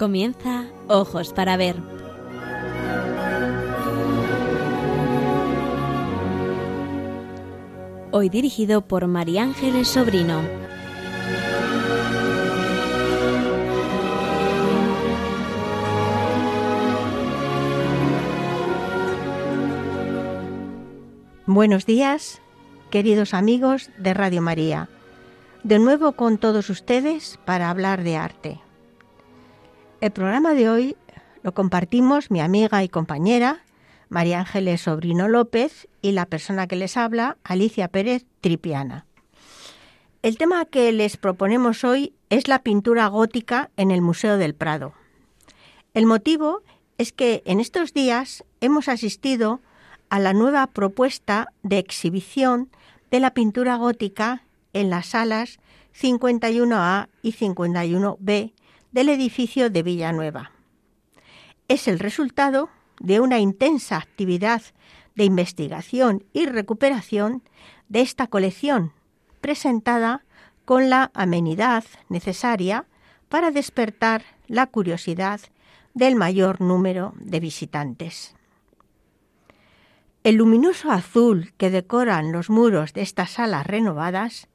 Comienza Ojos para Ver. Hoy dirigido por María Ángeles Sobrino. Buenos días, queridos amigos de Radio María. De nuevo con todos ustedes para hablar de arte. El programa de hoy lo compartimos mi amiga y compañera María Ángeles Sobrino López y la persona que les habla, Alicia Pérez Tripiana. El tema que les proponemos hoy es la pintura gótica en el Museo del Prado. El motivo es que en estos días hemos asistido a la nueva propuesta de exhibición de la pintura gótica en las salas 51A y 51B del edificio de Villanueva. Es el resultado de una intensa actividad de investigación y recuperación de esta colección, presentada con la amenidad necesaria para despertar la curiosidad del mayor número de visitantes. El luminoso azul que decoran los muros de estas salas renovadas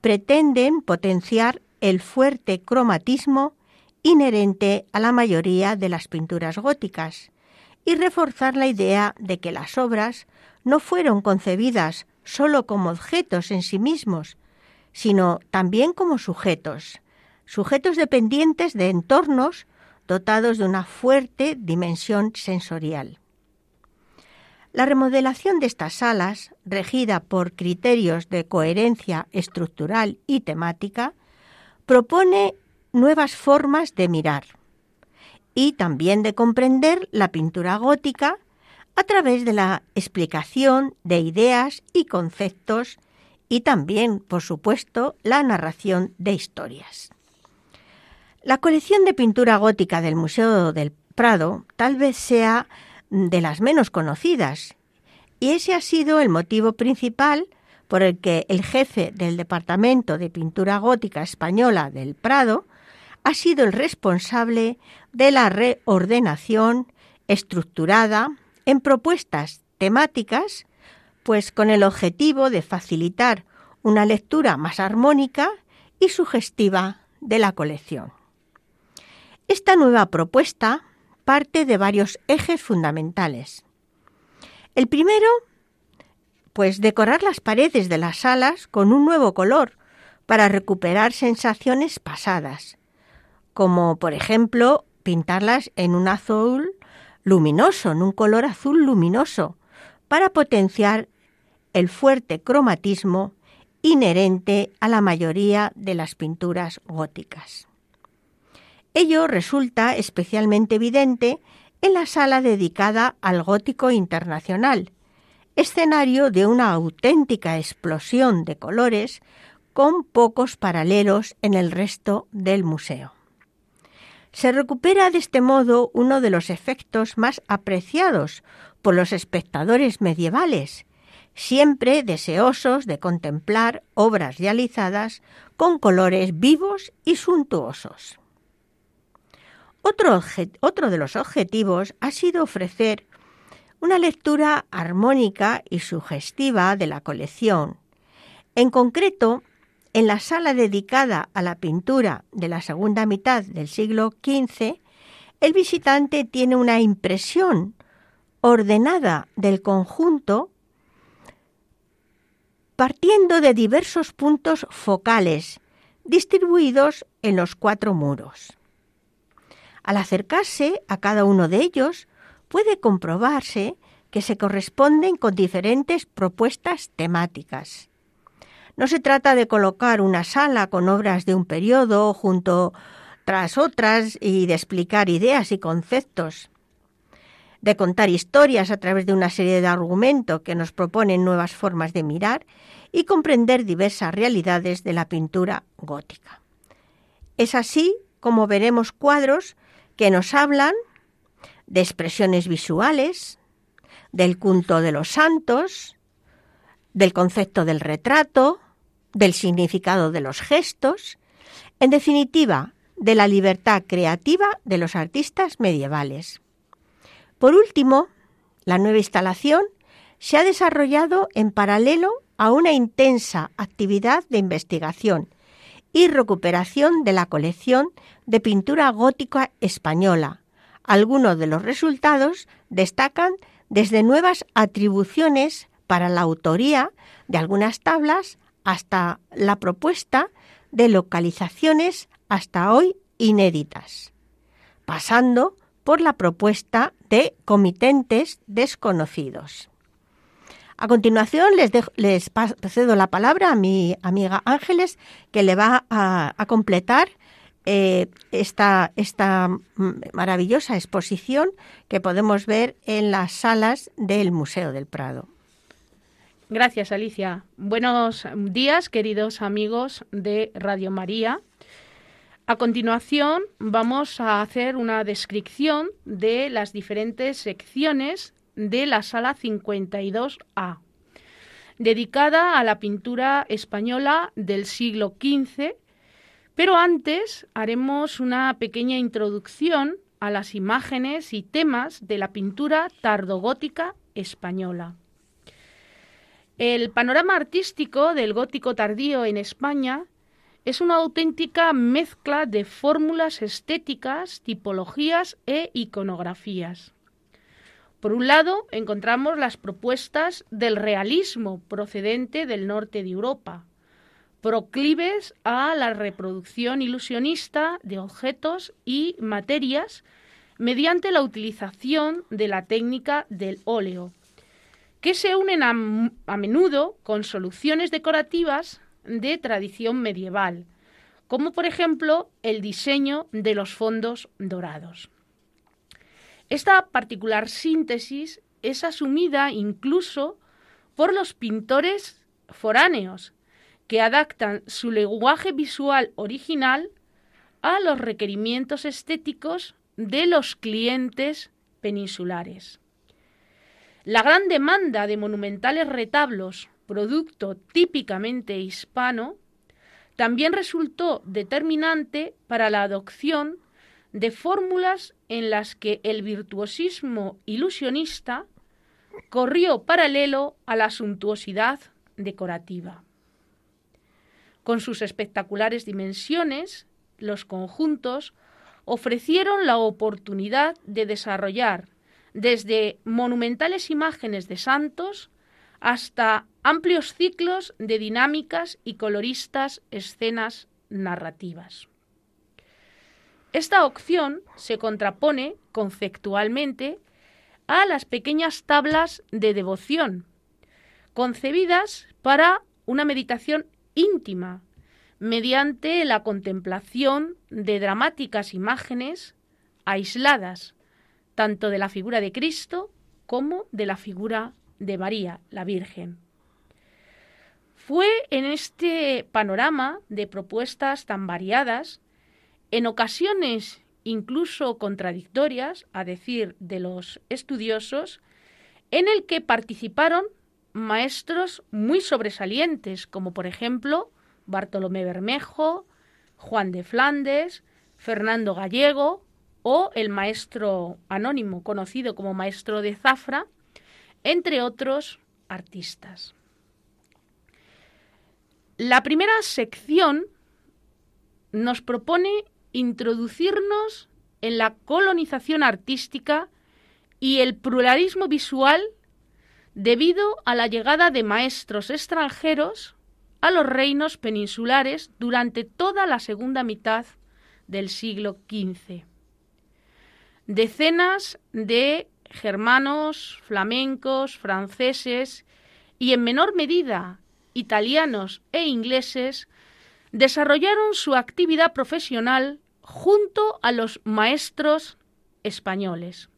pretenden potenciar el fuerte cromatismo inherente a la mayoría de las pinturas góticas y reforzar la idea de que las obras no fueron concebidas sólo como objetos en sí mismos, sino también como sujetos, sujetos dependientes de entornos dotados de una fuerte dimensión sensorial. La remodelación de estas salas, regida por criterios de coherencia estructural y temática, propone nuevas formas de mirar y también de comprender la pintura gótica a través de la explicación de ideas y conceptos y también, por supuesto, la narración de historias. La colección de pintura gótica del Museo del Prado tal vez sea de las menos conocidas y ese ha sido el motivo principal por el que el jefe del Departamento de Pintura Gótica Española del Prado ha sido el responsable de la reordenación estructurada en propuestas temáticas, pues con el objetivo de facilitar una lectura más armónica y sugestiva de la colección. Esta nueva propuesta parte de varios ejes fundamentales. El primero, pues decorar las paredes de las salas con un nuevo color para recuperar sensaciones pasadas, como por ejemplo pintarlas en un azul luminoso, en un color azul luminoso, para potenciar el fuerte cromatismo inherente a la mayoría de las pinturas góticas. Ello resulta especialmente evidente en la sala dedicada al gótico internacional, escenario de una auténtica explosión de colores con pocos paralelos en el resto del museo. Se recupera de este modo uno de los efectos más apreciados por los espectadores medievales, siempre deseosos de contemplar obras realizadas con colores vivos y suntuosos. Otro, otro, de los objetivos ha sido ofrecer una lectura armónica y sugestiva de la colección. En concreto, en la sala dedicada a la pintura de la segunda mitad del siglo XV, el visitante tiene una impresión ordenada del conjunto partiendo de diversos puntos focales distribuidos en los cuatro muros. Al acercarse a cada uno de ellos, puede comprobarse que se corresponden con diferentes propuestas temáticas. No se trata de colocar una sala con obras de un periodo junto tras otras y de explicar ideas y conceptos, de contar historias a través de una serie de argumentos que nos proponen nuevas formas de mirar y comprender diversas realidades de la pintura gótica. Es así como veremos cuadros que nos hablan de expresiones visuales, del culto de los santos, del concepto del retrato, del significado de los gestos, en definitiva, de la libertad creativa de los artistas medievales. Por último, la nueva instalación se ha desarrollado en paralelo a una intensa actividad de investigación y recuperación de la colección de pintura gótica española. Algunos de los resultados destacan desde nuevas atribuciones para la autoría de algunas tablas hasta la propuesta de localizaciones hasta hoy inéditas, pasando por la propuesta de comitentes desconocidos. A continuación les, les cedo la palabra a mi amiga Ángeles, que le va a, completar eh, esta, esta maravillosa exposición que podemos ver en las salas del Museo del Prado. Gracias, Alicia. Buenos días, queridos amigos de Radio María. A continuación, vamos a hacer una descripción de las diferentes secciones de la sala 52A, dedicada a la pintura española del siglo XV, pero antes haremos una pequeña introducción a las imágenes y temas de la pintura tardogótica española. El panorama artístico del gótico tardío en España es una auténtica mezcla de fórmulas estéticas, tipologías e iconografías. Por un lado, encontramos las propuestas del realismo procedente del norte de Europa, proclives a la reproducción ilusionista de objetos y materias mediante la utilización de la técnica del óleo, que se unen a, menudo con soluciones decorativas de tradición medieval, como por ejemplo el diseño de los fondos dorados. Esta particular síntesis es asumida incluso por los pintores foráneos, que adaptan su lenguaje visual original a los requerimientos estéticos de los clientes peninsulares. La gran demanda de monumentales retablos producto típicamente hispano, también resultó determinante para la adopción de fórmulas en las que el virtuosismo ilusionista corrió paralelo a la suntuosidad decorativa. Con sus espectaculares dimensiones, los conjuntos ofrecieron la oportunidad de desarrollar desde monumentales imágenes de santos hasta amplios ciclos de dinámicas y coloristas escenas narrativas. Esta opción se contrapone conceptualmente a las pequeñas tablas de devoción, concebidas para una meditación íntima, mediante la contemplación de dramáticas imágenes aisladas, tanto de la figura de Cristo como de la figura de María, la Virgen. Fue en este panorama de propuestas tan variadas, en ocasiones incluso contradictorias, a decir de los estudiosos, en el que participaron maestros muy sobresalientes, como por ejemplo Bartolomé Bermejo, Juan de Flandes, Fernando Gallego o el maestro anónimo conocido como maestro de Zafra, entre otros artistas. La primera sección nos propone introducirnos en la colonización artística y el pluralismo visual debido a la llegada de maestros extranjeros a los reinos peninsulares durante toda la segunda mitad del siglo XV. Decenas de germanos, flamencos, franceses y en menor medida italianos e ingleses desarrollaron su actividad profesional junto a los maestros españoles.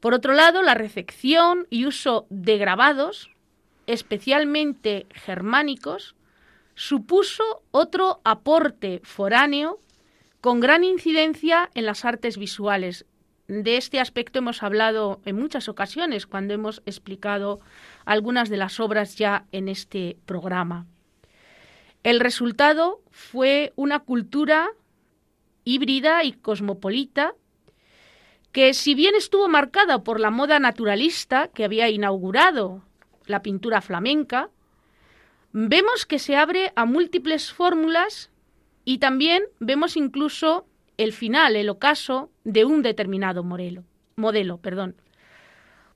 Por otro lado, la recepción y uso de grabados, especialmente germánicos, supuso otro aporte foráneo con gran incidencia en las artes visuales, de este aspecto hemos hablado en muchas ocasiones cuando hemos explicado algunas de las obras ya en este programa. El resultado fue una cultura híbrida y cosmopolita, que si bien estuvo marcada por la moda naturalista que había inaugurado la pintura flamenca, vemos que se abre a múltiples fórmulas y también vemos incluso el final, el ocaso de un determinado modelo. modelo perdón.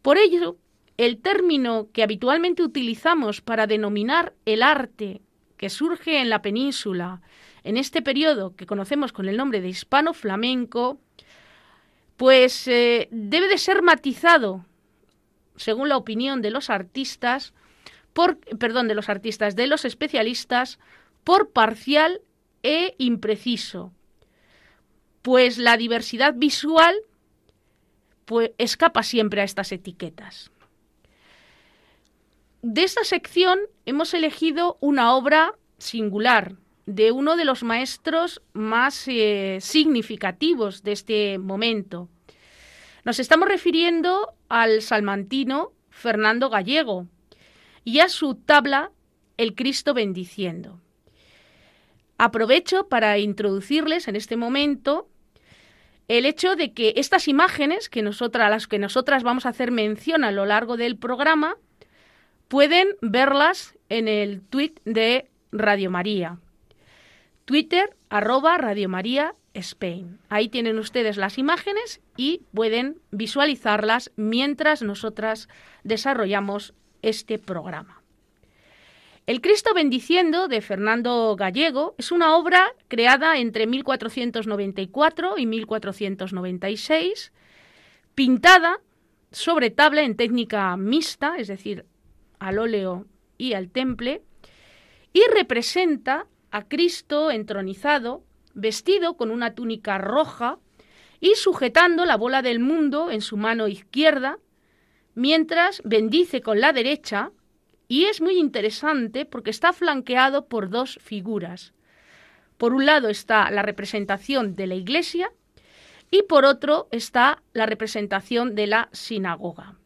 Por ello, el término que habitualmente utilizamos para denominar el arte que surge en la península en este periodo que conocemos con el nombre de hispano flamenco, pues eh, debe de ser matizado, según la opinión de los artistas, por, perdón, de los artistas, de los especialistas, por parcial e impreciso, pues la diversidad visual pues, escapa siempre a estas etiquetas. De esta sección hemos elegido una obra singular de uno de los maestros más eh, significativos de este momento. Nos estamos refiriendo al salmantino Fernando Gallego y a su tabla El Cristo bendiciendo. Aprovecho para introducirles en este momento el hecho de que estas imágenes que nosotras, las que nosotras vamos a hacer mención a lo largo del programa, pueden verlas en el tweet de Radio María. Twitter, arroba Radio María Spain. Ahí tienen ustedes las imágenes y pueden visualizarlas mientras nosotras desarrollamos este programa. El Cristo bendiciendo de Fernando Gallego es una obra creada entre 1494 y 1496, pintada sobre tabla en técnica mixta, es decir, al óleo y al temple, y representa a Cristo entronizado, vestido con una túnica roja y sujetando la bola del mundo en su mano izquierda, mientras bendice con la derecha y es muy interesante porque está flanqueado por dos figuras. Por un lado está la representación de la iglesia y por otro está la representación de la sinagoga.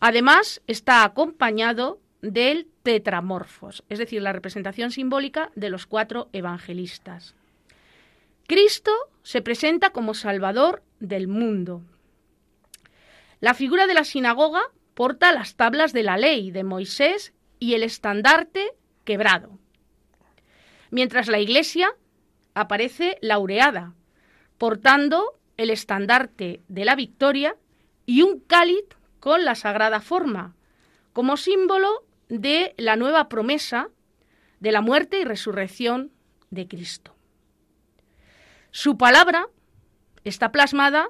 Además está acompañado del tetramorfos, es decir, la representación simbólica de los cuatro evangelistas. Cristo se presenta como Salvador del mundo. La figura de la sinagoga porta las tablas de la ley de Moisés y el estandarte quebrado. Mientras la iglesia aparece laureada, portando el estandarte de la victoria y un cáliz con la sagrada forma, como símbolo de la nueva promesa de la muerte y resurrección de Cristo. Su palabra está plasmada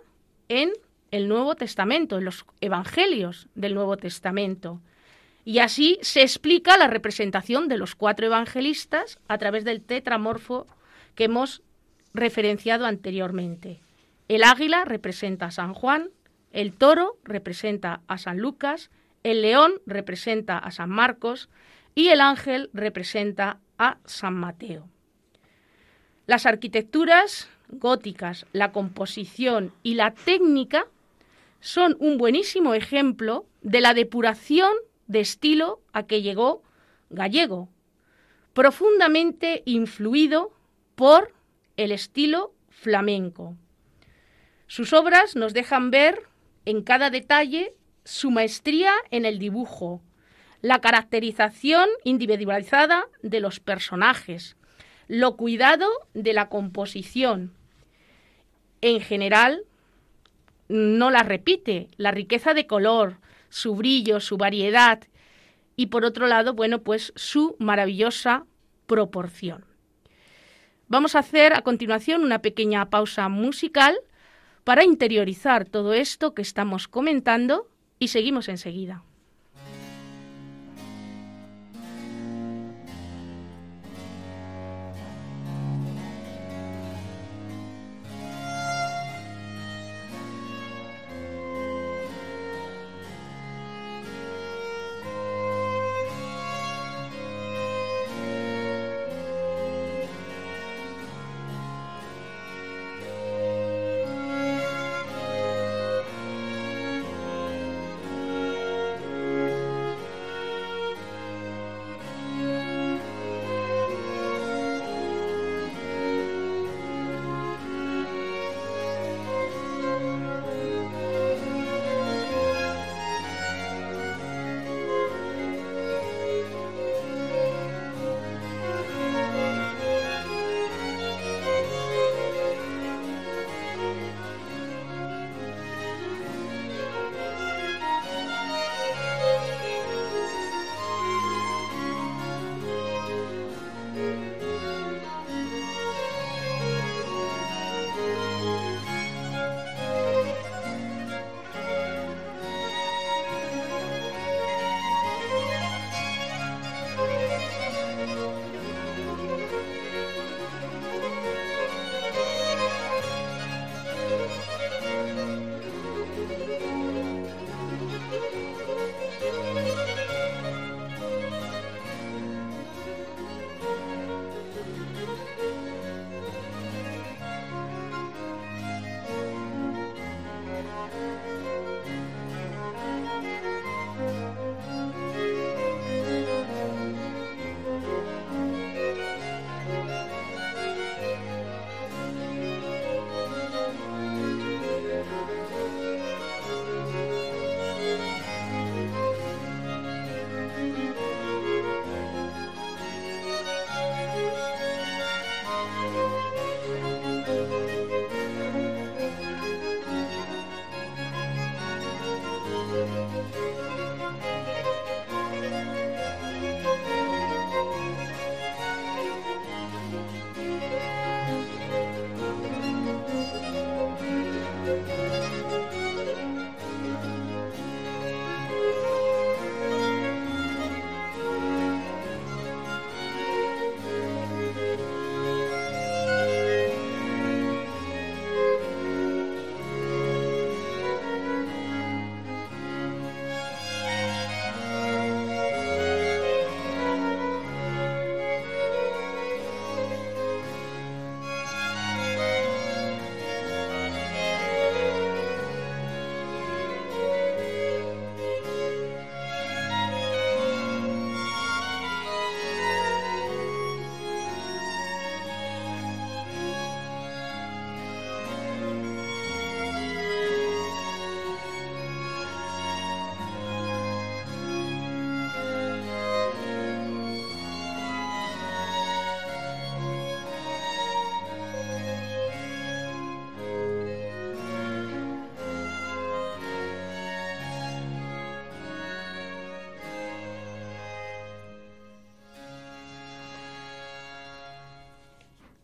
en el Nuevo Testamento, en los Evangelios del Nuevo Testamento. Y así se explica la representación de los cuatro evangelistas a través del tetramorfo que hemos referenciado anteriormente. El águila representa a San Juan, el toro representa a San Lucas, el león representa a San Marcos y el ángel representa a San Mateo. Las arquitecturas góticas, la composición y la técnica son un buenísimo ejemplo de la depuración de estilo a que llegó Gallego, profundamente influido por el estilo flamenco. Sus obras nos dejan ver en cada detalle su maestría en el dibujo, la caracterización individualizada de los personajes, lo cuidado de la composición. En general, no la repite, la riqueza de color, su brillo, su variedad y por otro lado, bueno, pues su maravillosa proporción. Vamos a hacer a continuación una pequeña pausa musical para interiorizar todo esto que estamos comentando y seguimos enseguida.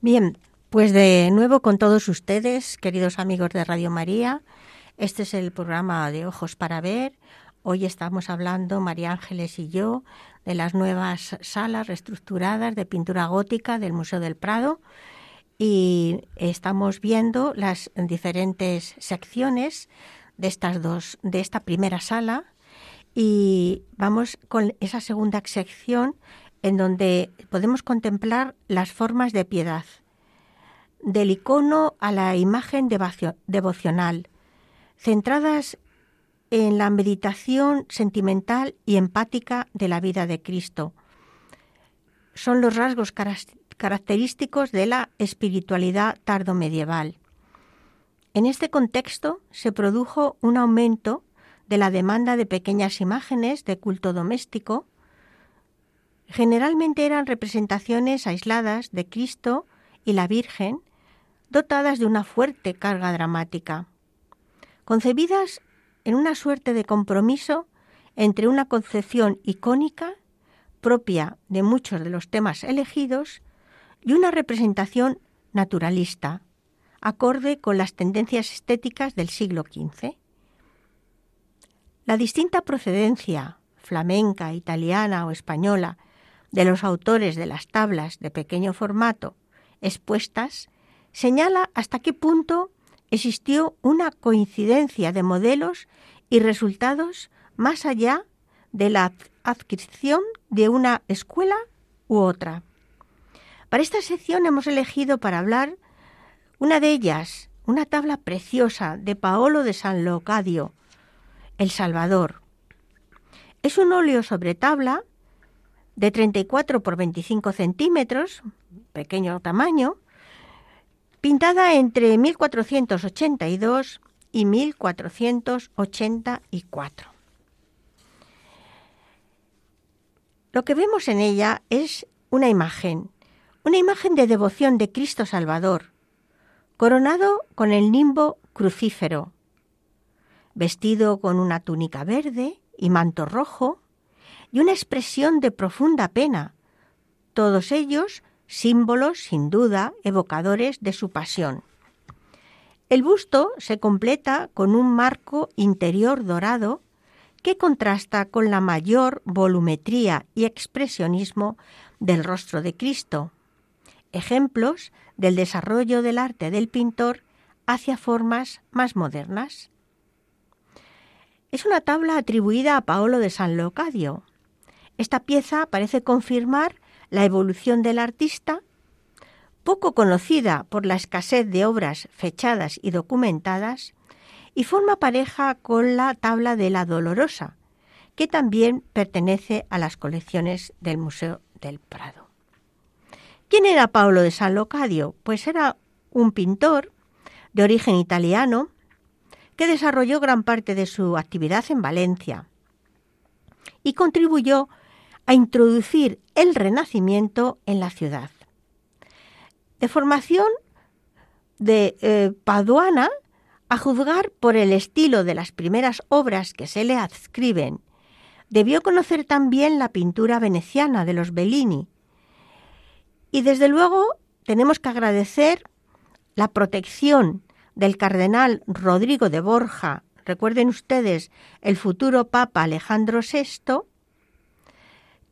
Bien, pues de nuevo con todos ustedes, queridos amigos de Radio María. Este es el programa de Ojos para Ver. Hoy estamos hablando, María Ángeles y yo, de las nuevas salas reestructuradas de pintura gótica del Museo del Prado y estamos viendo las diferentes secciones de estas dos de esta primera sala y vamos con esa segunda sección en donde podemos contemplar las formas de piedad, del icono a la imagen devocional, centradas en la meditación sentimental y empática de la vida de Cristo. Son los rasgos característicos de la espiritualidad tardomedieval. En este contexto se produjo un aumento de la demanda de pequeñas imágenes de culto doméstico, generalmente eran representaciones aisladas de Cristo y la Virgen, dotadas de una fuerte carga dramática, concebidas en una suerte de compromiso entre una concepción icónica propia de muchos de los temas elegidos y una representación naturalista, acorde con las tendencias estéticas del siglo XV. La distinta procedencia, flamenca, italiana o española, de los autores de las tablas de pequeño formato expuestas señala hasta qué punto existió una coincidencia de modelos y resultados más allá de la adscripción de una escuela u otra. Para esta sección hemos elegido para hablar una de ellas, una tabla preciosa de Paolo de San Locadio, El Salvador. Es un óleo sobre tabla de 34 por 25 centímetros, pequeño tamaño, pintada entre 1482 y 1484. Lo que vemos en ella es una imagen, una imagen de devoción de Cristo Salvador, coronado con el nimbo crucífero, vestido con una túnica verde y manto rojo, y una expresión de profunda pena, todos ellos símbolos, sin duda, evocadores de su pasión. El busto se completa con un marco interior dorado que contrasta con la mayor volumetría y expresionismo del rostro de Cristo, ejemplos del desarrollo del arte del pintor hacia formas más modernas. Es una tabla atribuida a Paolo de San Locadio, esta pieza parece confirmar la evolución del artista, poco conocida por la escasez de obras fechadas y documentadas, y forma pareja con la tabla de la Dolorosa, que también pertenece a las colecciones del Museo del Prado. ¿Quién era Paolo de San Locadio? Pues era un pintor de origen italiano que desarrolló gran parte de su actividad en Valencia y contribuyó a introducir el Renacimiento en la ciudad. De formación de eh, paduana, a juzgar por el estilo de las primeras obras que se le adscriben, debió conocer también la pintura veneciana de los Bellini. Y desde luego tenemos que agradecer la protección del cardenal Rodrigo de Borja, recuerden ustedes, el futuro Papa Alejandro VI,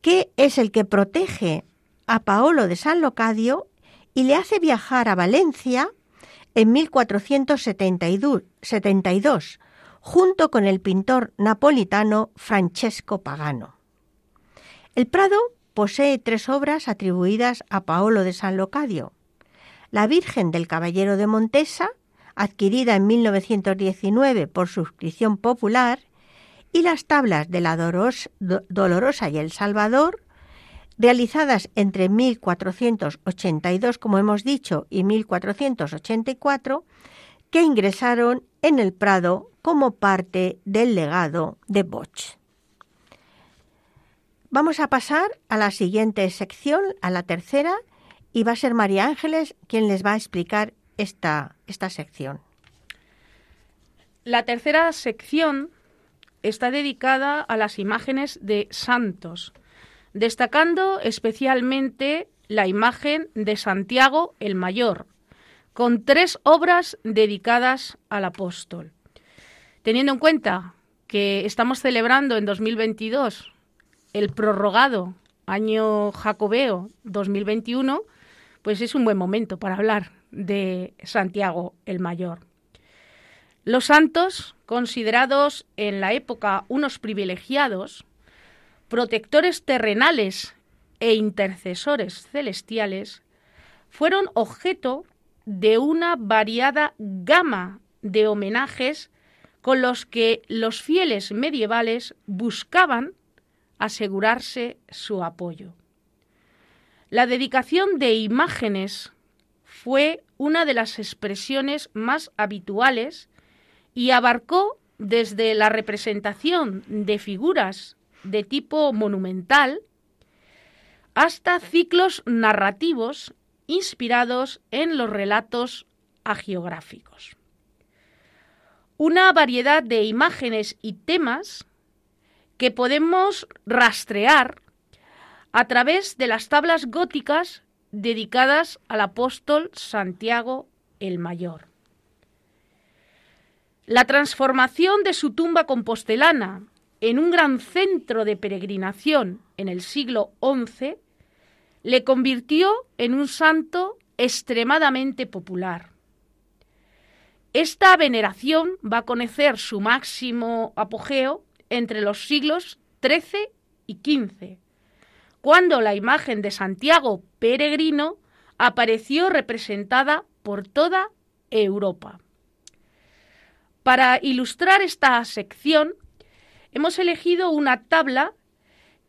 que es el que protege a Paolo de San Locadio y le hace viajar a Valencia en 1472, junto con el pintor napolitano Francesco Pagano. El Prado posee tres obras atribuidas a Paolo de San Locadio. La Virgen del Caballero de Montesa, adquirida en 1919 por suscripción popular, y las tablas de la Dolorosa y el Salvador, realizadas entre 1482, como hemos dicho, y 1484, que ingresaron en el Prado como parte del legado de Bosch. Vamos a pasar a la siguiente sección, a la tercera, y va a ser María Ángeles quien les va a explicar esta, esta sección. La tercera sección está dedicada a las imágenes de santos, destacando especialmente la imagen de Santiago el Mayor, con tres obras dedicadas al apóstol. Teniendo en cuenta que estamos celebrando en 2022 el prorrogado año jacobeo 2021, pues es un buen momento para hablar de Santiago el Mayor. Los santos, considerados en la época unos privilegiados, protectores terrenales e intercesores celestiales, fueron objeto de una variada gama de homenajes con los que los fieles medievales buscaban asegurarse su apoyo. La dedicación de imágenes fue una de las expresiones más habituales y abarcó desde la representación de figuras de tipo monumental hasta ciclos narrativos inspirados en los relatos agiográficos. Una variedad de imágenes y temas que podemos rastrear a través de las tablas góticas dedicadas al apóstol Santiago el Mayor. La transformación de su tumba compostelana en un gran centro de peregrinación en el siglo XI le convirtió en un santo extremadamente popular. Esta veneración va a conocer su máximo apogeo entre los siglos XIII y XV, cuando la imagen de Santiago peregrino apareció representada por toda Europa. Para ilustrar esta sección, hemos elegido una tabla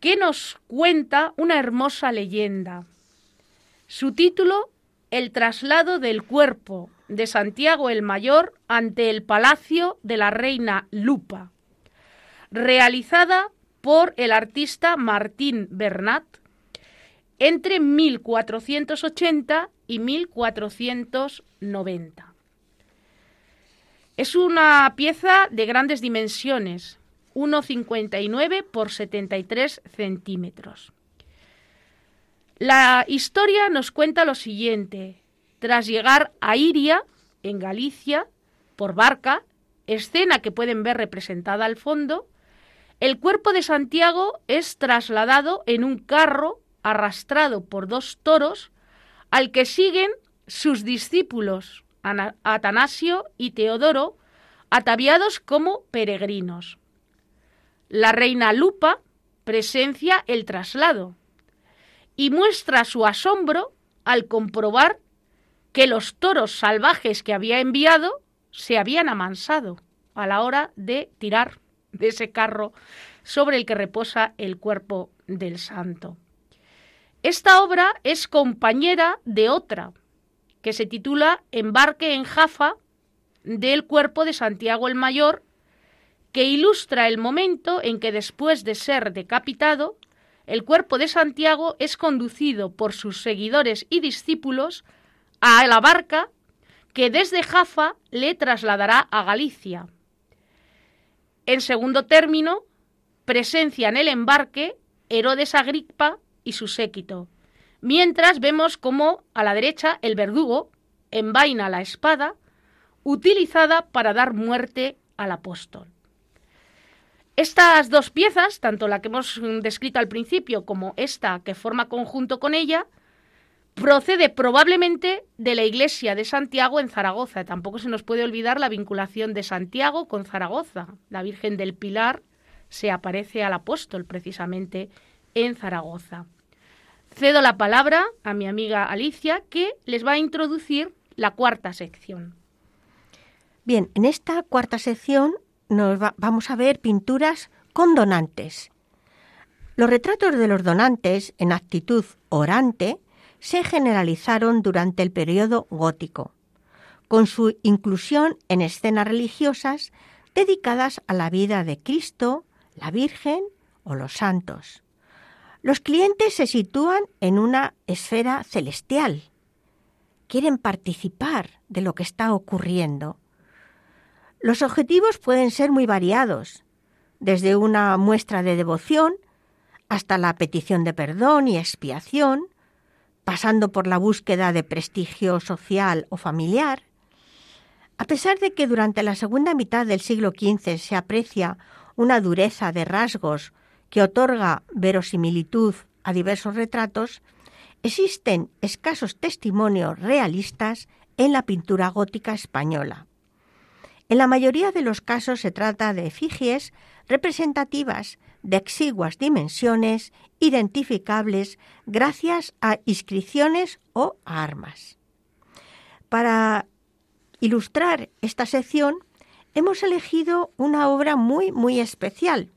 que nos cuenta una hermosa leyenda. Su título, El traslado del cuerpo de Santiago el Mayor ante el palacio de la reina Lupa, realizada por el artista Martín Bernat entre 1480 y 1490. Es una pieza de grandes dimensiones, 1,59 por 73 centímetros. La historia nos cuenta lo siguiente. Tras llegar a Iria, en Galicia, por barca, escena que pueden ver representada al fondo, el cuerpo de Santiago es trasladado en un carro arrastrado por dos toros al que siguen sus discípulos Atanasio y Teodoro, ataviados como peregrinos. La reina Lupa presencia el traslado y muestra su asombro al comprobar que los toros salvajes que había enviado se habían amansado a la hora de tirar de ese carro sobre el que reposa el cuerpo del santo. Esta obra es compañera de otra, que se titula Embarque en Jafa del cuerpo de Santiago el Mayor que ilustra el momento en que después de ser decapitado, el cuerpo de Santiago es conducido por sus seguidores y discípulos a la barca que desde Jafa le trasladará a Galicia. En segundo término, presencia en el embarque Herodes Agripa y su séquito, mientras vemos cómo a la derecha el verdugo envaina la espada utilizada para dar muerte al apóstol. Estas dos piezas, tanto la que hemos descrito al principio como esta que forma conjunto con ella, procede probablemente de la iglesia de Santiago en Zaragoza. Tampoco se nos puede olvidar la vinculación de Santiago con Zaragoza. La Virgen del Pilar se aparece al apóstol precisamente en Zaragoza. Cedo la palabra a mi amiga Alicia que les va a introducir la cuarta sección. Bien, en esta cuarta sección nos vamos a ver pinturas con donantes. Los retratos de los donantes en actitud orante se generalizaron durante el periodo gótico, con su inclusión en escenas religiosas dedicadas a la vida de Cristo, la Virgen o los santos. Los clientes se sitúan en una esfera celestial. Quieren participar de lo que está ocurriendo los objetivos pueden ser muy variados, desde una muestra de devoción hasta la petición de perdón y expiación, pasando por la búsqueda de prestigio social o familiar, a pesar de que durante la segunda mitad del siglo XV se aprecia una dureza de rasgos que otorga verosimilitud a diversos retratos, existen escasos testimonios realistas en la pintura gótica española. En la mayoría de los casos se trata de efigies representativas de exiguas dimensiones, identificables gracias a inscripciones o armas. Para ilustrar esta sección, hemos elegido una obra muy, muy especial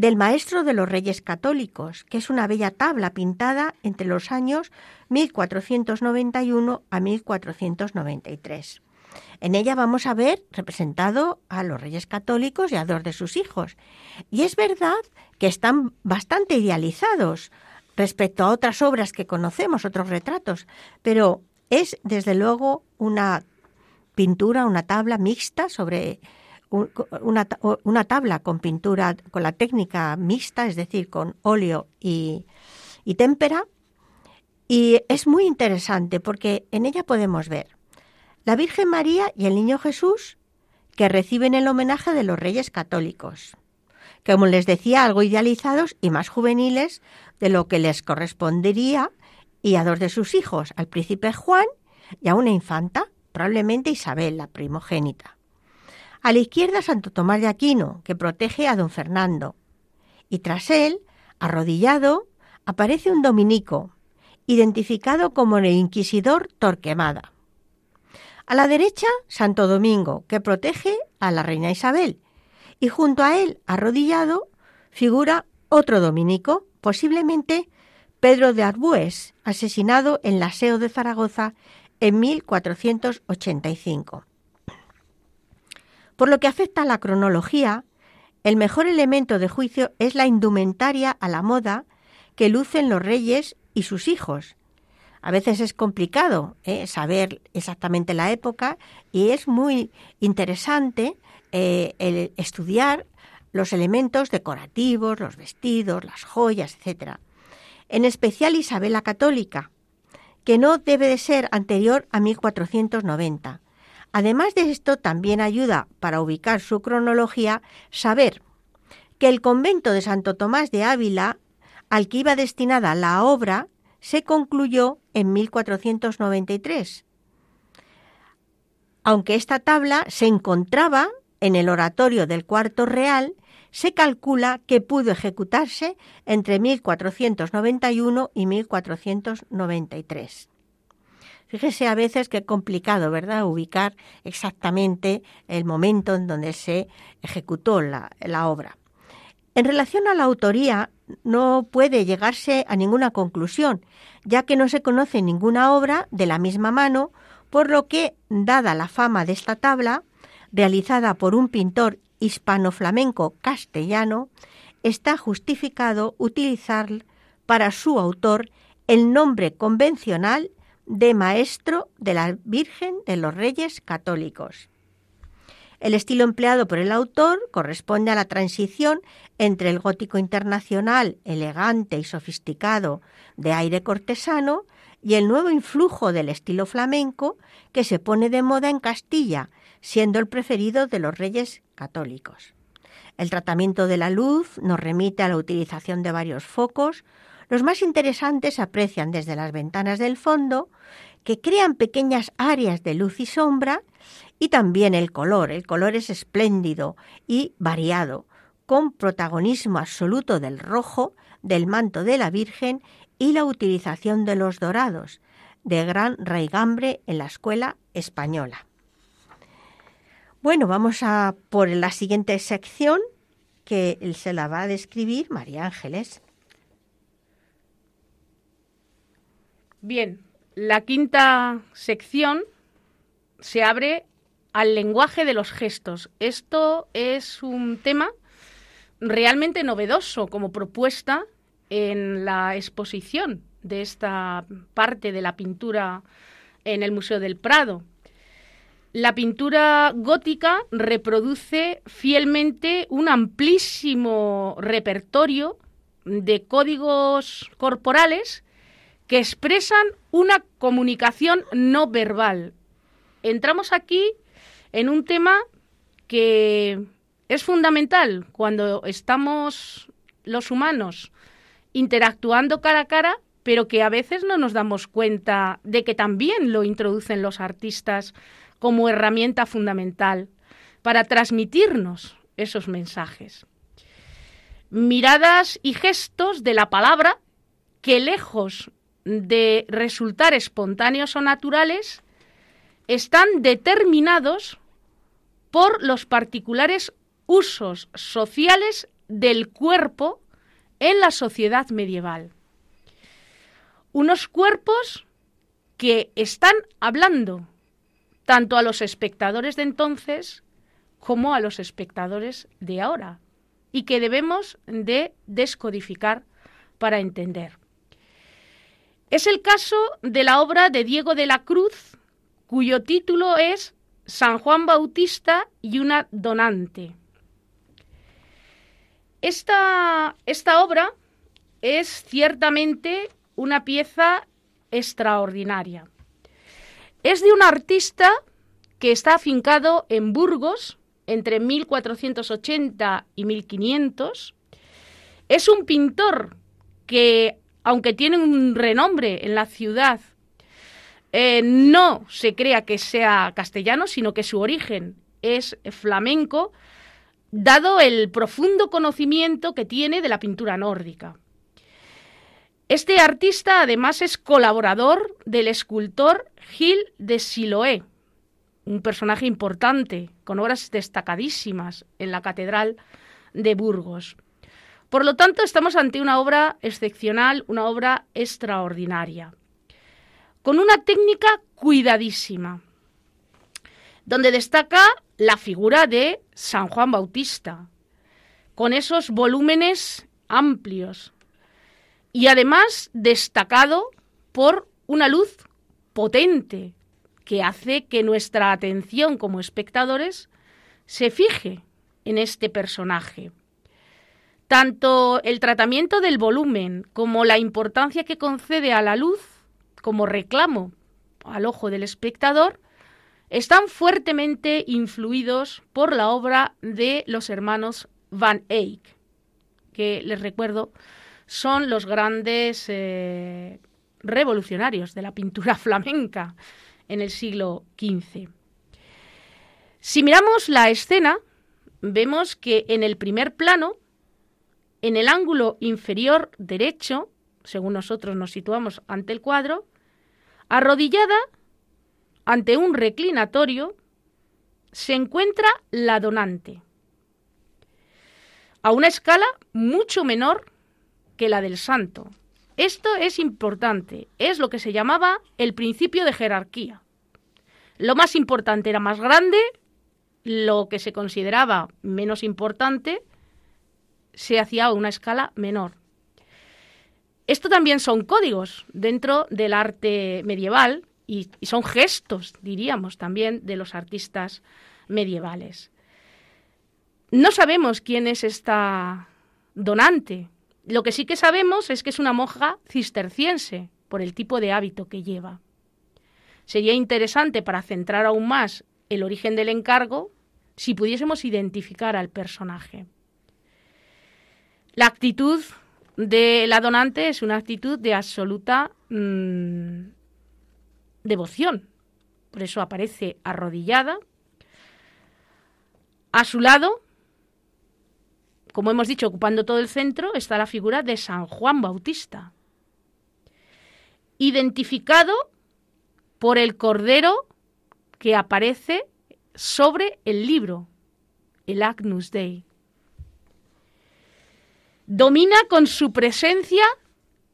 del Maestro de los Reyes Católicos, que es una bella tabla pintada entre los años 1491 a 1493. En ella vamos a ver representado a los reyes católicos y a dos de sus hijos. Y es verdad que están bastante idealizados respecto a otras obras que conocemos, otros retratos, pero es desde luego una pintura, una tabla mixta sobre una, una, tabla con pintura, con la técnica mixta, es decir, con óleo y, y témpera. Y es muy interesante porque en ella podemos ver la Virgen María y el Niño Jesús que reciben el homenaje de los reyes católicos, que como les decía, algo idealizados y más juveniles de lo que les correspondería, y a dos de sus hijos, al príncipe Juan y a una infanta, probablemente Isabel, la primogénita. A la izquierda Santo Tomás de Aquino, que protege a don Fernando. Y tras él, arrodillado, aparece un dominico, identificado como el inquisidor Torquemada. A la derecha, Santo Domingo, que protege a la reina Isabel. Y junto a él, arrodillado, figura otro dominico, posiblemente Pedro de Arbues, asesinado en la SEO de Zaragoza en 1485. Por lo que afecta a la cronología, el mejor elemento de juicio es la indumentaria a la moda que lucen los reyes y sus hijos. A veces es complicado ¿eh? saber exactamente la época y es muy interesante eh, el estudiar los elementos decorativos, los vestidos, las joyas, etc. En especial Isabel la Católica, que no debe de ser anterior a 1490 Además de esto, también ayuda para ubicar su cronología saber que el convento de Santo Tomás de Ávila, al que iba destinada la obra, se concluyó en 1493. Aunque esta tabla se encontraba en el oratorio del cuarto real, se calcula que pudo ejecutarse entre 1491 y 1493. Fíjese a veces qué complicado, ¿verdad?, ubicar exactamente el momento en donde se ejecutó la, la obra. En relación a la autoría, no puede llegarse a ninguna conclusión, ya que no se conoce ninguna obra de la misma mano, por lo que, dada la fama de esta tabla, realizada por un pintor hispano-flamenco castellano, está justificado utilizar para su autor el nombre convencional de maestro de la Virgen de los Reyes Católicos. El estilo empleado por el autor corresponde a la transición entre el gótico internacional, elegante y sofisticado, de aire cortesano, y el nuevo influjo del estilo flamenco que se pone de moda en Castilla, siendo el preferido de los reyes católicos. El tratamiento de la luz nos remite a la utilización de varios focos, los más interesantes se aprecian desde las ventanas del fondo, que crean pequeñas áreas de luz y sombra, y también el color. El color es espléndido y variado, con protagonismo absoluto del rojo, del manto de la Virgen y la utilización de los dorados, de gran raigambre en la escuela española. Bueno, vamos a por la siguiente sección que se la va a describir María Ángeles. Bien, la quinta sección se abre al lenguaje de los gestos. Esto es un tema realmente novedoso como propuesta en la exposición de esta parte de la pintura en el Museo del Prado. La pintura gótica reproduce fielmente un amplísimo repertorio de códigos corporales que expresan una comunicación no verbal. Entramos aquí en un tema que es fundamental cuando estamos los humanos interactuando cara a cara, pero que a veces no nos damos cuenta de que también lo introducen los artistas como herramienta fundamental para transmitirnos esos mensajes. Miradas y gestos de la palabra que lejos de resultar espontáneos o naturales, están determinados por los particulares usos sociales del cuerpo en la sociedad medieval. Unos cuerpos que están hablando tanto a los espectadores de entonces como a los espectadores de ahora y que debemos de descodificar para entender. Es el caso de la obra de Diego de la Cruz, cuyo título es San Juan Bautista y una donante. Esta, esta obra es ciertamente una pieza extraordinaria. Es de un artista que está afincado en Burgos entre 1480 y 1500. Es un pintor que, aunque tiene un renombre en la ciudad, eh, no se crea que sea castellano, sino que su origen es flamenco, dado el profundo conocimiento que tiene de la pintura nórdica. Este artista además es colaborador del escultor Gil de Siloé, un personaje importante, con obras destacadísimas en la Catedral de Burgos. Por lo tanto, estamos ante una obra excepcional, una obra extraordinaria, con una técnica cuidadísima, donde destaca la figura de San Juan Bautista, con esos volúmenes amplios, y además destacado por una luz potente que hace que nuestra atención como espectadores se fije en este personaje. Tanto el tratamiento del volumen como la importancia que concede a la luz como reclamo al ojo del espectador están fuertemente influidos por la obra de los hermanos Van Eyck, que les recuerdo son los grandes eh, revolucionarios de la pintura flamenca en el siglo XV. Si miramos la escena, vemos que en el primer plano, en el ángulo inferior derecho, según nosotros nos situamos ante el cuadro, arrodillada ante un reclinatorio, se encuentra la donante, a una escala mucho menor que la del santo. Esto es importante, es lo que se llamaba el principio de jerarquía. Lo más importante era más grande, lo que se consideraba menos importante se hacía a una escala menor. Esto también son códigos dentro del arte medieval y, y, son gestos, diríamos, también de los artistas medievales. No sabemos quién es esta donante, lo que sí que sabemos es que es una monja cisterciense, por el tipo de hábito que lleva. Sería interesante para centrar aún más el origen del encargo si pudiésemos identificar al personaje. La actitud de la donante es una actitud de absoluta mmm, devoción. Por eso aparece arrodillada. A su lado como hemos dicho, ocupando todo el centro, está la figura de San Juan Bautista, identificado por el cordero que aparece sobre el libro, el Agnus Dei. Domina con su presencia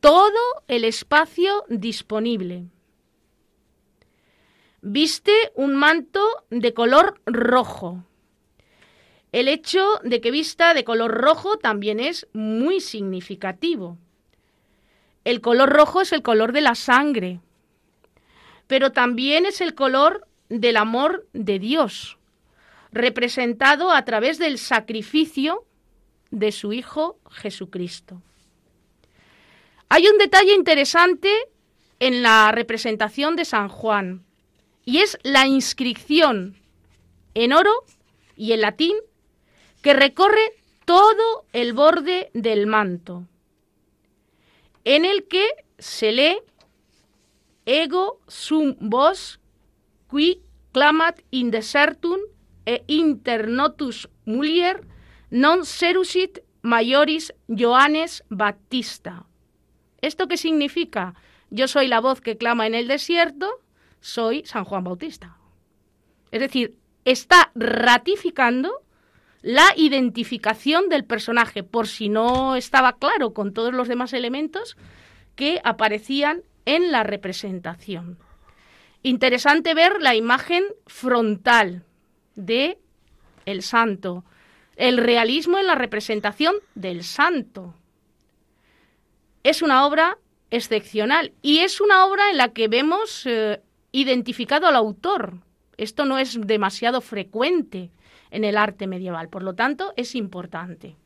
todo el espacio disponible. Viste un manto de color rojo, el hecho de que vista de color rojo también es muy significativo. El color rojo es el color de la sangre, pero también es el color del amor de Dios, representado a través del sacrificio de su Hijo Jesucristo. Hay un detalle interesante en la representación de San Juan y es la inscripción en oro y en latín que recorre todo el borde del manto, en el que se lee ego sum vos qui clamat in desertum e internotus mulier non serusit majoris Johannes Baptista. ¿Esto qué significa? Yo soy la voz que clama en el desierto, soy San Juan Bautista. Es decir, está ratificando la identificación del personaje, por si no estaba claro con todos los demás elementos que aparecían en la representación. Interesante ver la imagen frontal de el santo, el realismo en la representación del santo. Es una obra excepcional y es una obra en la que vemos eh, identificado al autor. Esto no es demasiado frecuente en el arte medieval, por lo tanto es importante.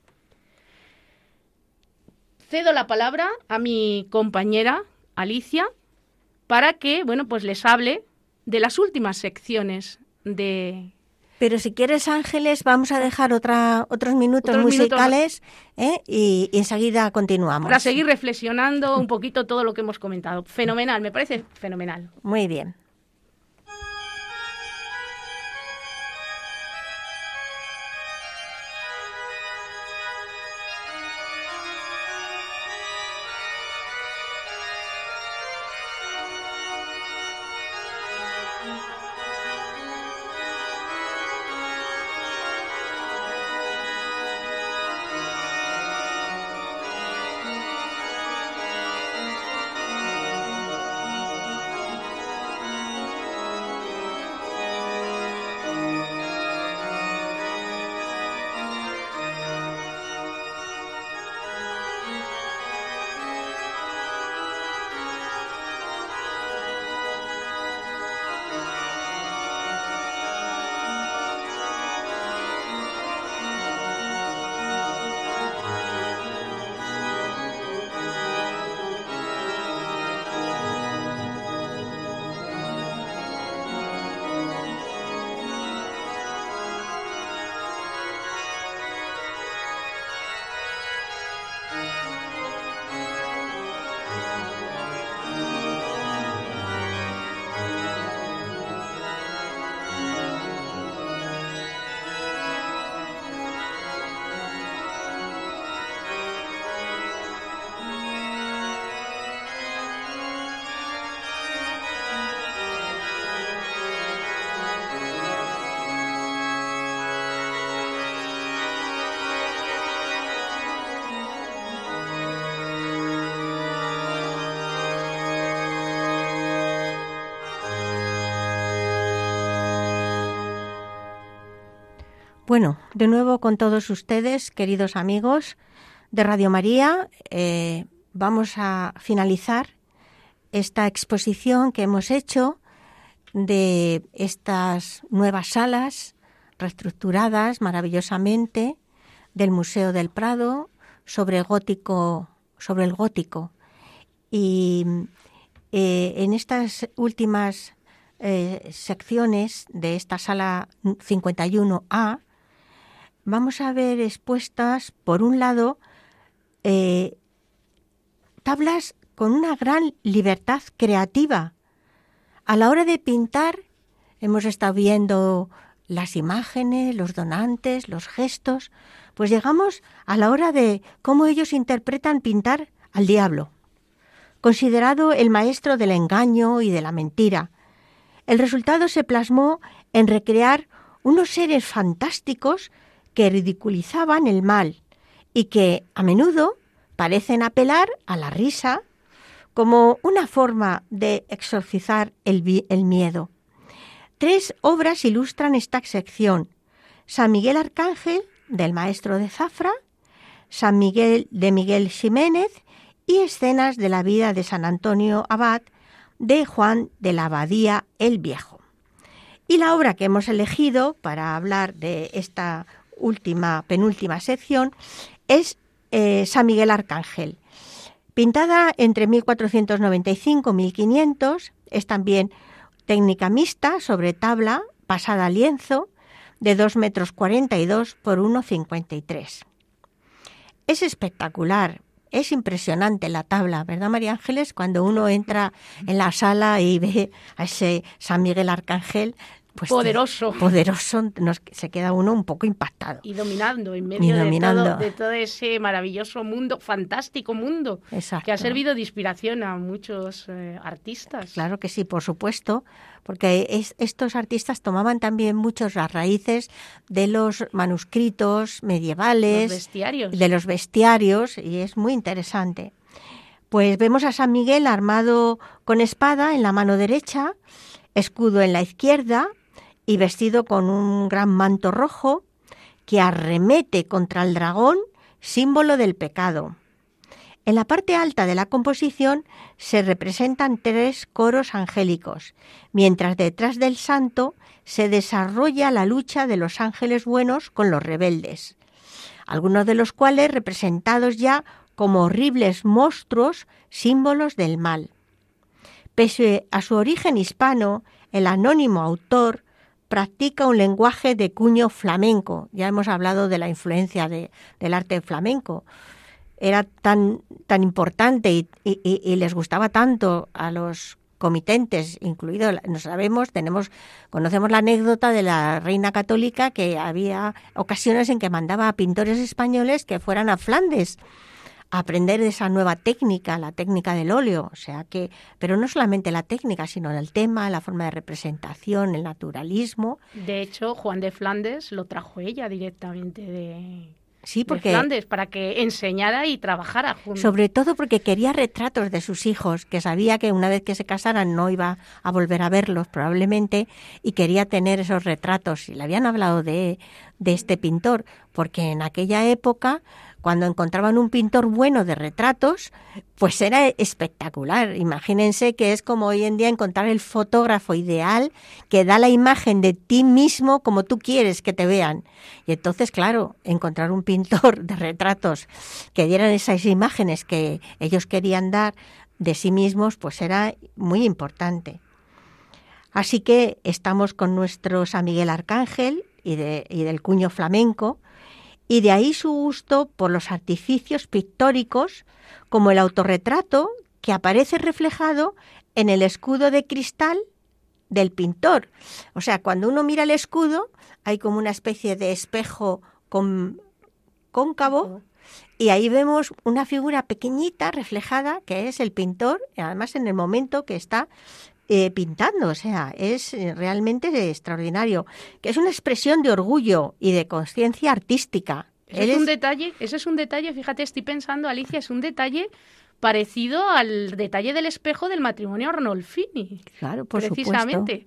Cedo la palabra a mi compañera Alicia para que, bueno, pues les hable de las últimas secciones de... Pero si quieres, Ángeles, vamos a dejar otra, otros minutos musicales ¿eh? y, y, enseguida continuamos. Para seguir reflexionando un poquito todo lo que hemos comentado. Fenomenal, me parece fenomenal. Muy bien. Bueno, de nuevo con todos ustedes, queridos amigos de Radio María, eh, vamos a finalizar esta exposición que hemos hecho de estas nuevas salas reestructuradas maravillosamente del Museo del Prado sobre gótico, sobre el gótico. Y eh, en estas últimas eh, secciones de esta sala 51A vamos a ver expuestas, por un lado, eh, tablas con una gran libertad creativa. A la hora de pintar, hemos estado viendo las imágenes, los donantes, los gestos, pues llegamos a la hora de cómo ellos interpretan pintar al diablo, considerado el maestro del engaño y de la mentira. El resultado se plasmó en recrear unos seres fantásticos que ridiculizaban el mal y que a menudo parecen apelar a la risa como una forma de exorcizar el, miedo. Tres obras ilustran esta sección. San Miguel Arcángel, del maestro de Zafra, San Miguel de Miguel Ximénez y escenas de la vida de San Antonio Abad de Juan de la Abadía el Viejo. Y la obra que hemos elegido para hablar de esta última, penúltima sección, es eh, San Miguel Arcángel. Pintada entre 1495 y 1500, es también técnica mixta sobre tabla pasada a lienzo de 2 metros 42 por 1,53. Es espectacular, es impresionante la tabla, ¿verdad, María Ángeles? Cuando uno entra en la sala y ve a ese San Miguel Arcángel, pues poderoso. Poderoso, nos, se queda uno un poco impactado. Y dominando en medio De, todo, ese maravilloso mundo, fantástico mundo, que ha servido de inspiración a muchos eh, artistas. Claro que sí, por supuesto, porque estos artistas tomaban también muchas las raíces de los manuscritos medievales, bestiarios. de los bestiarios, y es muy interesante. Pues vemos a San Miguel armado con espada en la mano derecha, escudo en la izquierda, y vestido con un gran manto rojo que arremete contra el dragón, símbolo del pecado. En la parte alta de la composición se representan tres coros angélicos, mientras detrás del santo se desarrolla la lucha de los ángeles buenos con los rebeldes, algunos de los cuales representados ya como horribles monstruos, símbolos del mal. Pese a su origen hispano, el anónimo autor practica un lenguaje de cuño flamenco. Ya hemos hablado de la influencia del arte flamenco. Era tan, tan importante y, les gustaba tanto a los comitentes, incluido, no sabemos, tenemos, conocemos la anécdota de la reina católica que había ocasiones en que mandaba a pintores españoles que fueran a Flandes aprender esa nueva técnica, la técnica del óleo, o sea que, pero no solamente la técnica, sino el tema, la forma de representación, el naturalismo. De hecho, Juan de Flandes lo trajo ella directamente de, Sí, porque Flandes para que enseñara y trabajara juntos. Sobre todo porque quería retratos de sus hijos, que sabía que una vez que se casaran no iba a volver a verlos probablemente y quería tener esos retratos. Y le habían hablado de, de este pintor, porque en aquella época cuando encontraban un pintor bueno de retratos, pues era espectacular. Imagínense que es como hoy en día encontrar el fotógrafo ideal que da la imagen de ti mismo como tú quieres que te vean. Y entonces, claro, encontrar un pintor de retratos que dieran esas imágenes que ellos querían dar de sí mismos, pues era muy importante. Así que estamos con nuestro San Miguel Arcángel y, y del cuño flamenco, y de ahí su gusto por los artificios pictóricos como el autorretrato que aparece reflejado en el escudo de cristal del pintor. O sea, cuando uno mira el escudo hay como una especie de espejo con, cóncavo y ahí vemos una figura pequeñita reflejada que es el pintor, además en el momento que está eh, pintando, o sea, es eh, realmente extraordinario, que es una expresión de orgullo y de conciencia artística. Ese es, un detalle, es un detalle, fíjate, estoy pensando, Alicia, es un detalle parecido al detalle del espejo del matrimonio Arnolfini. Claro, por precisamente.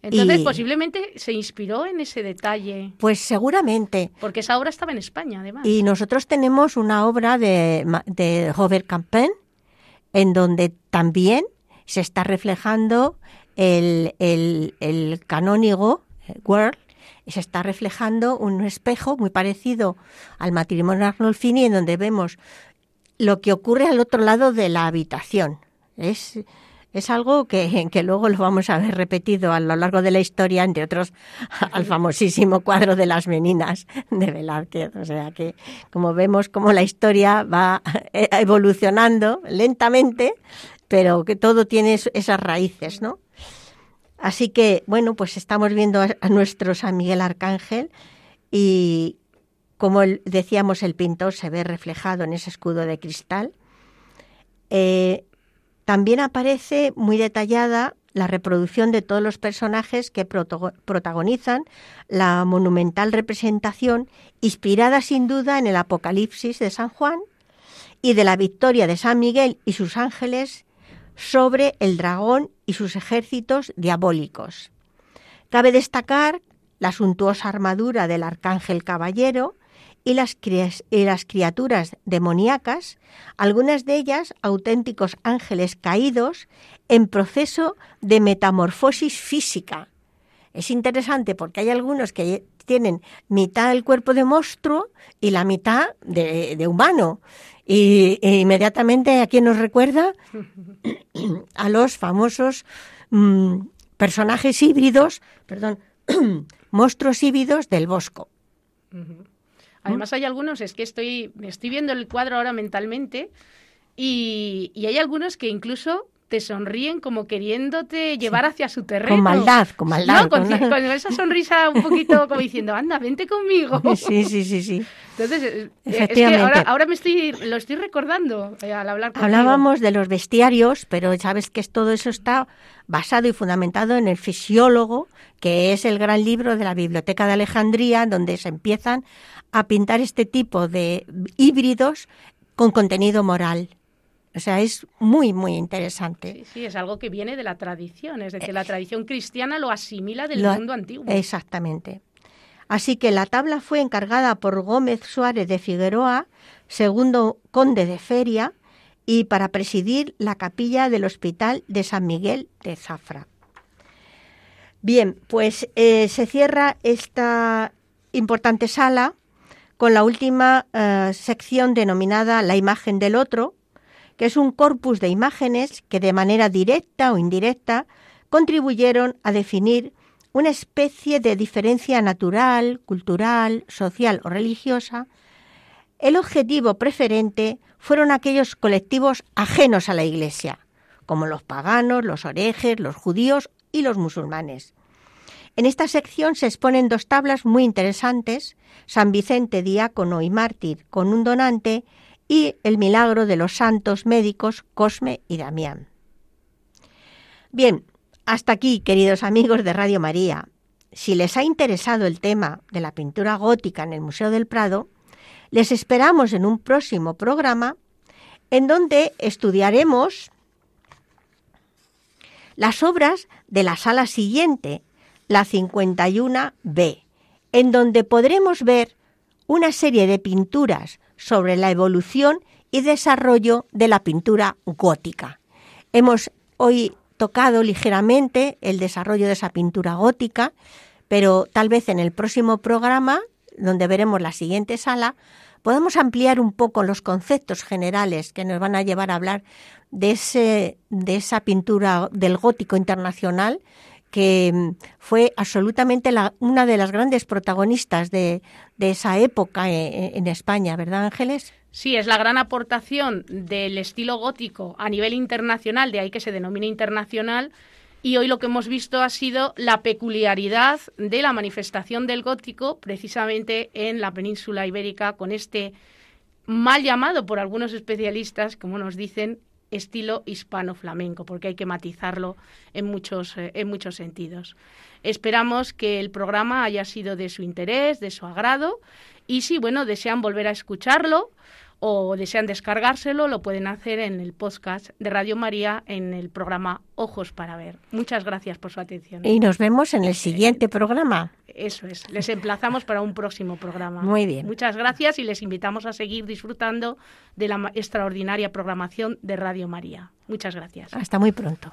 Entonces, posiblemente se inspiró en ese detalle. Pues seguramente. Porque esa obra estaba en España, además. Y nosotros tenemos una obra de, de Robert Campin, en donde también se está reflejando el, el, canónigo eh, World se está reflejando un espejo muy parecido al matrimonio Arnolfini en donde vemos lo que ocurre al otro lado de la habitación. Es, es algo que, que, luego lo vamos a ver repetido a lo largo de la historia, entre otros al famosísimo cuadro de las meninas de Velázquez. O sea que, como vemos, como la historia va evolucionando lentamente pero que todo tiene esas raíces, ¿no? Así que, bueno, pues estamos viendo a, nuestro San Miguel Arcángel y, como decíamos, el pintor se ve reflejado en ese escudo de cristal. Eh, también aparece muy detallada la reproducción de todos los personajes que protagonizan la monumental representación, inspirada sin duda en el Apocalipsis de San Juan y de la victoria de San Miguel y sus ángeles sobre el dragón y sus ejércitos diabólicos. Cabe destacar la suntuosa armadura del arcángel caballero y las, criaturas demoníacas, algunas de ellas auténticos ángeles caídos en proceso de metamorfosis física. Es interesante porque hay algunos que tienen mitad el cuerpo de monstruo y la mitad de humano Y, e inmediatamente a quién nos recuerda a los famosos mm, personajes híbridos, perdón, monstruos híbridos del Bosco. Además hay algunos, es que estoy, estoy viendo el cuadro ahora mentalmente y, y hay algunos que incluso te sonríen como queriéndote llevar hacia su terreno. Con maldad, con maldad. No, con, esa sonrisa un poquito como diciendo, anda, vente conmigo. Sí, sí, sí, sí. Entonces, eh, es que ahora, ahora, me estoy, lo estoy recordando eh, al hablar contigo. Hablábamos de los bestiarios, pero sabes que todo eso está basado y fundamentado en el fisiólogo, que es el gran libro de la Biblioteca de Alejandría, donde se empiezan a pintar este tipo de híbridos con contenido moral. O sea, es muy, muy interesante. Sí, sí, es algo que viene de la tradición, es decir, la eh, tradición cristiana lo asimila del mundo antiguo. Exactamente. Así que la tabla fue encargada por Gómez Suárez de Figueroa, segundo conde de Feria, y para presidir la capilla del Hospital de San Miguel de Zafra. Bien, pues eh, se cierra esta importante sala con la última eh, sección denominada La imagen del otro, que es un corpus de imágenes que de manera directa o indirecta contribuyeron a definir una especie de diferencia natural, cultural, social o religiosa. El objetivo preferente fueron aquellos colectivos ajenos a la Iglesia, como los paganos, los orejes, los judíos y los musulmanes. En esta sección se exponen dos tablas muy interesantes, San Vicente diácono y mártir con un donante y el milagro de los santos médicos Cosme y Damián. Bien, hasta aquí, queridos amigos de Radio María. Si les ha interesado el tema de la pintura gótica en el Museo del Prado, les esperamos en un próximo programa en donde estudiaremos las obras de la sala siguiente, la 51B, en donde podremos ver una serie de pinturas sobre la evolución y desarrollo de la pintura gótica. Hemos hoy tocado ligeramente el desarrollo de esa pintura gótica, pero tal vez en el próximo programa, donde veremos la siguiente sala, podamos ampliar un poco los conceptos generales que nos van a llevar a hablar de, ese, de esa pintura del gótico internacional que mm, fue absolutamente una de las grandes protagonistas de, esa época eh, en, España, ¿verdad Ángeles? Sí, es la gran aportación del estilo gótico a nivel internacional, de ahí que se denomine internacional, y hoy lo que hemos visto ha sido la peculiaridad de la manifestación del gótico precisamente en la península ibérica con este mal llamado por algunos especialistas, como nos dicen, estilo hispano-flamenco, porque hay que matizarlo en muchos, eh, en muchos sentidos. Esperamos que el programa haya sido de su interés, de su agrado, y si, bueno, desean volver a escucharlo, o desean descargárselo, lo pueden hacer en el podcast de Radio María en el programa Ojos para Ver. Muchas gracias por su atención. Y nos vemos en el siguiente programa. Eso es, les emplazamos para un próximo programa. Muy bien. Muchas gracias y les invitamos a seguir disfrutando de la extraordinaria programación de Radio María. Muchas gracias. Hasta muy pronto.